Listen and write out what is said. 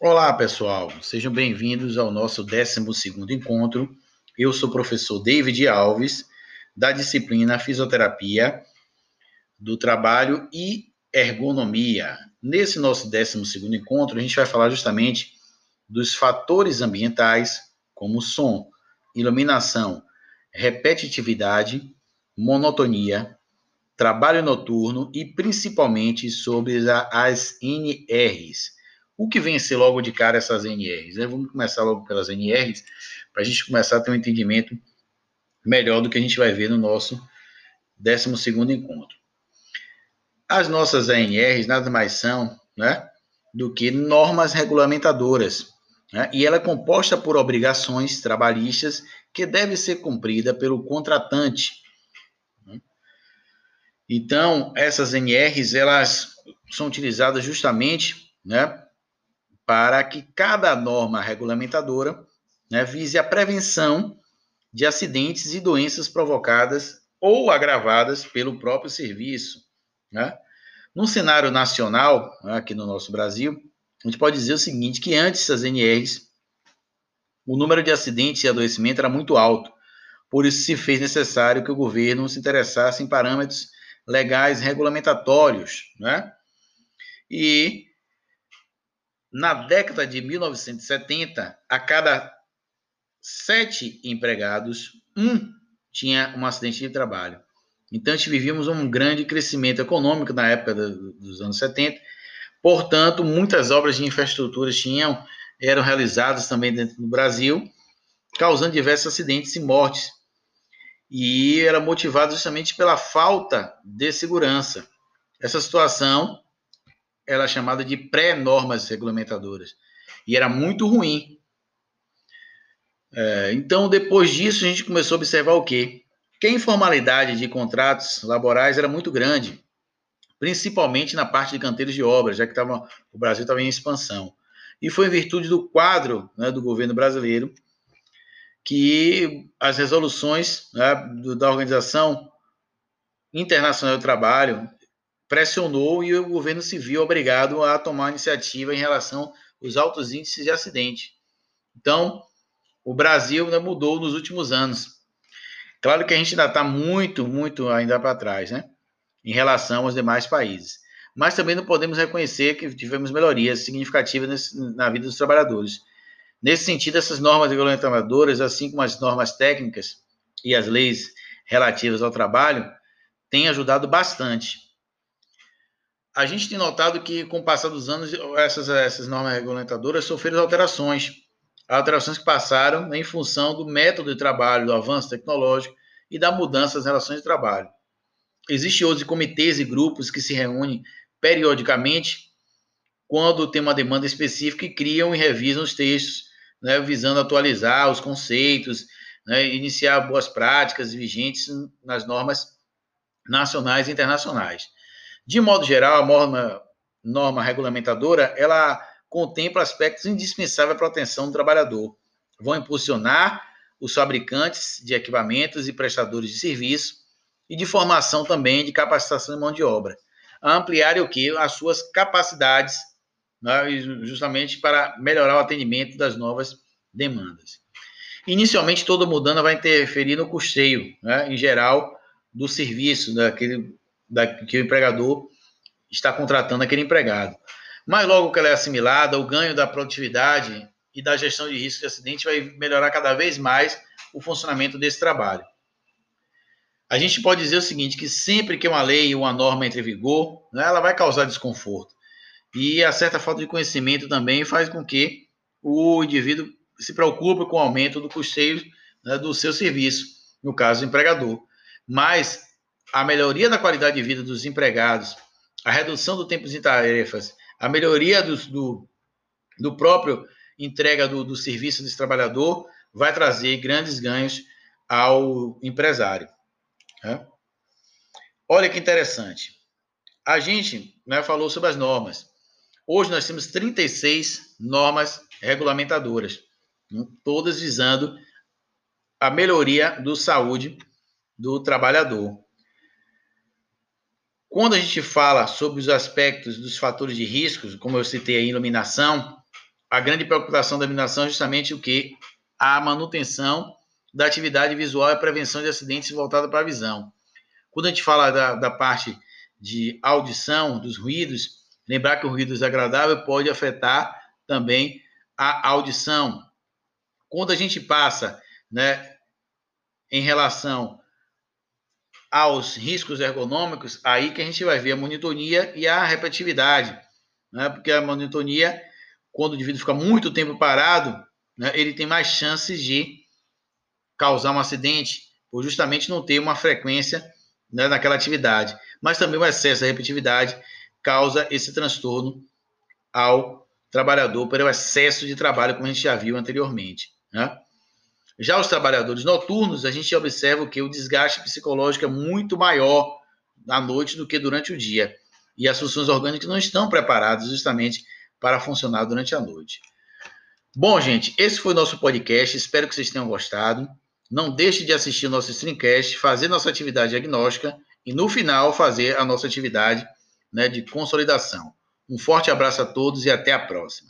Olá, pessoal. Sejam bem-vindos ao nosso 12 encontro. Eu sou o professor David Alves, da disciplina Fisioterapia do Trabalho e Ergonomia. Nesse nosso 12 encontro, a gente vai falar justamente dos fatores ambientais, como som, iluminação, repetitividade, monotonia, trabalho noturno e principalmente sobre as NRs o que ser logo de cara essas NRs? Né? Vamos começar logo pelas NRs, para a gente começar a ter um entendimento melhor do que a gente vai ver no nosso 12 encontro. As nossas ANRs nada mais são né, do que normas regulamentadoras, né, e ela é composta por obrigações trabalhistas que deve ser cumprida pelo contratante. Então, essas NRs elas são utilizadas justamente né, para que cada norma regulamentadora né, vise a prevenção de acidentes e doenças provocadas ou agravadas pelo próprio serviço. Né? No cenário nacional, né, aqui no nosso Brasil, a gente pode dizer o seguinte, que antes das NRs, o número de acidentes e adoecimento era muito alto, por isso se fez necessário que o governo se interessasse em parâmetros legais regulamentatórios, né? E na década de 1970, a cada sete empregados, um tinha um acidente de trabalho. Então, vivíamos um grande crescimento econômico na época dos anos 70. Portanto, muitas obras de infraestrutura tinham, eram realizadas também dentro do Brasil, causando diversos acidentes e mortes. E era motivado justamente pela falta de segurança. Essa situação ela é chamada de pré-normas regulamentadoras. E era muito ruim. É, então, depois disso, a gente começou a observar o quê? Que a informalidade de contratos laborais era muito grande, principalmente na parte de canteiros de obras, já que tava, o Brasil estava em expansão. E foi em virtude do quadro né, do governo brasileiro que as resoluções né, da Organização Internacional do Trabalho pressionou e o governo se viu obrigado a tomar iniciativa em relação aos altos índices de acidente. Então, o Brasil ainda mudou nos últimos anos. Claro que a gente ainda está muito, muito ainda para trás, né? Em relação aos demais países. Mas também não podemos reconhecer que tivemos melhorias significativas nesse, na vida dos trabalhadores. Nesse sentido, essas normas regulamentadoras, assim como as normas técnicas e as leis relativas ao trabalho, têm ajudado bastante a gente tem notado que, com o passar dos anos, essas, essas normas regulamentadoras sofreram alterações. Alterações que passaram em função do método de trabalho, do avanço tecnológico e da mudança das relações de trabalho. Existem outros comitês e grupos que se reúnem periodicamente quando tem uma demanda específica e criam e revisam os textos, né, visando atualizar os conceitos, né, iniciar boas práticas vigentes nas normas nacionais e internacionais. De modo geral, a norma, norma regulamentadora, ela contempla aspectos indispensáveis a proteção do trabalhador. Vão impulsionar os fabricantes de equipamentos e prestadores de serviço e de formação também de capacitação de mão de obra, a ampliarem o que as suas capacidades, né, justamente para melhorar o atendimento das novas demandas. Inicialmente, toda mudança vai interferir no custeio, né, em geral, do serviço daquele da, que o empregador está contratando aquele empregado. Mas logo que ela é assimilada, o ganho da produtividade e da gestão de risco de acidente vai melhorar cada vez mais o funcionamento desse trabalho. A gente pode dizer o seguinte, que sempre que uma lei ou uma norma entre em vigor, né, ela vai causar desconforto. E a certa falta de conhecimento também faz com que o indivíduo se preocupe com o aumento do custeio né, do seu serviço, no caso, o empregador. Mas a melhoria da qualidade de vida dos empregados, a redução do tempo de tarefas, a melhoria do, do, do próprio entrega do, do serviço desse trabalhador vai trazer grandes ganhos ao empresário. Né? Olha que interessante. A gente né, falou sobre as normas. Hoje nós temos 36 normas regulamentadoras, né, todas visando a melhoria do saúde do trabalhador. Quando a gente fala sobre os aspectos dos fatores de riscos, como eu citei a iluminação, a grande preocupação da iluminação é justamente o que? A manutenção da atividade visual e a prevenção de acidentes voltada para a visão. Quando a gente fala da, da parte de audição, dos ruídos, lembrar que o ruído desagradável pode afetar também a audição. Quando a gente passa, né, em relação aos riscos ergonômicos, aí que a gente vai ver a monotonia e a repetitividade, né? Porque a monotonia, quando o indivíduo fica muito tempo parado, né, ele tem mais chances de causar um acidente, por justamente não ter uma frequência né, naquela atividade. Mas também o excesso da repetitividade causa esse transtorno ao trabalhador pelo excesso de trabalho, como a gente já viu anteriormente. Né? Já os trabalhadores noturnos, a gente observa que o desgaste psicológico é muito maior à noite do que durante o dia. E as funções orgânicas não estão preparadas justamente para funcionar durante a noite. Bom, gente, esse foi o nosso podcast. Espero que vocês tenham gostado. Não deixe de assistir o nosso streamcast, fazer nossa atividade diagnóstica e, no final, fazer a nossa atividade né, de consolidação. Um forte abraço a todos e até a próxima.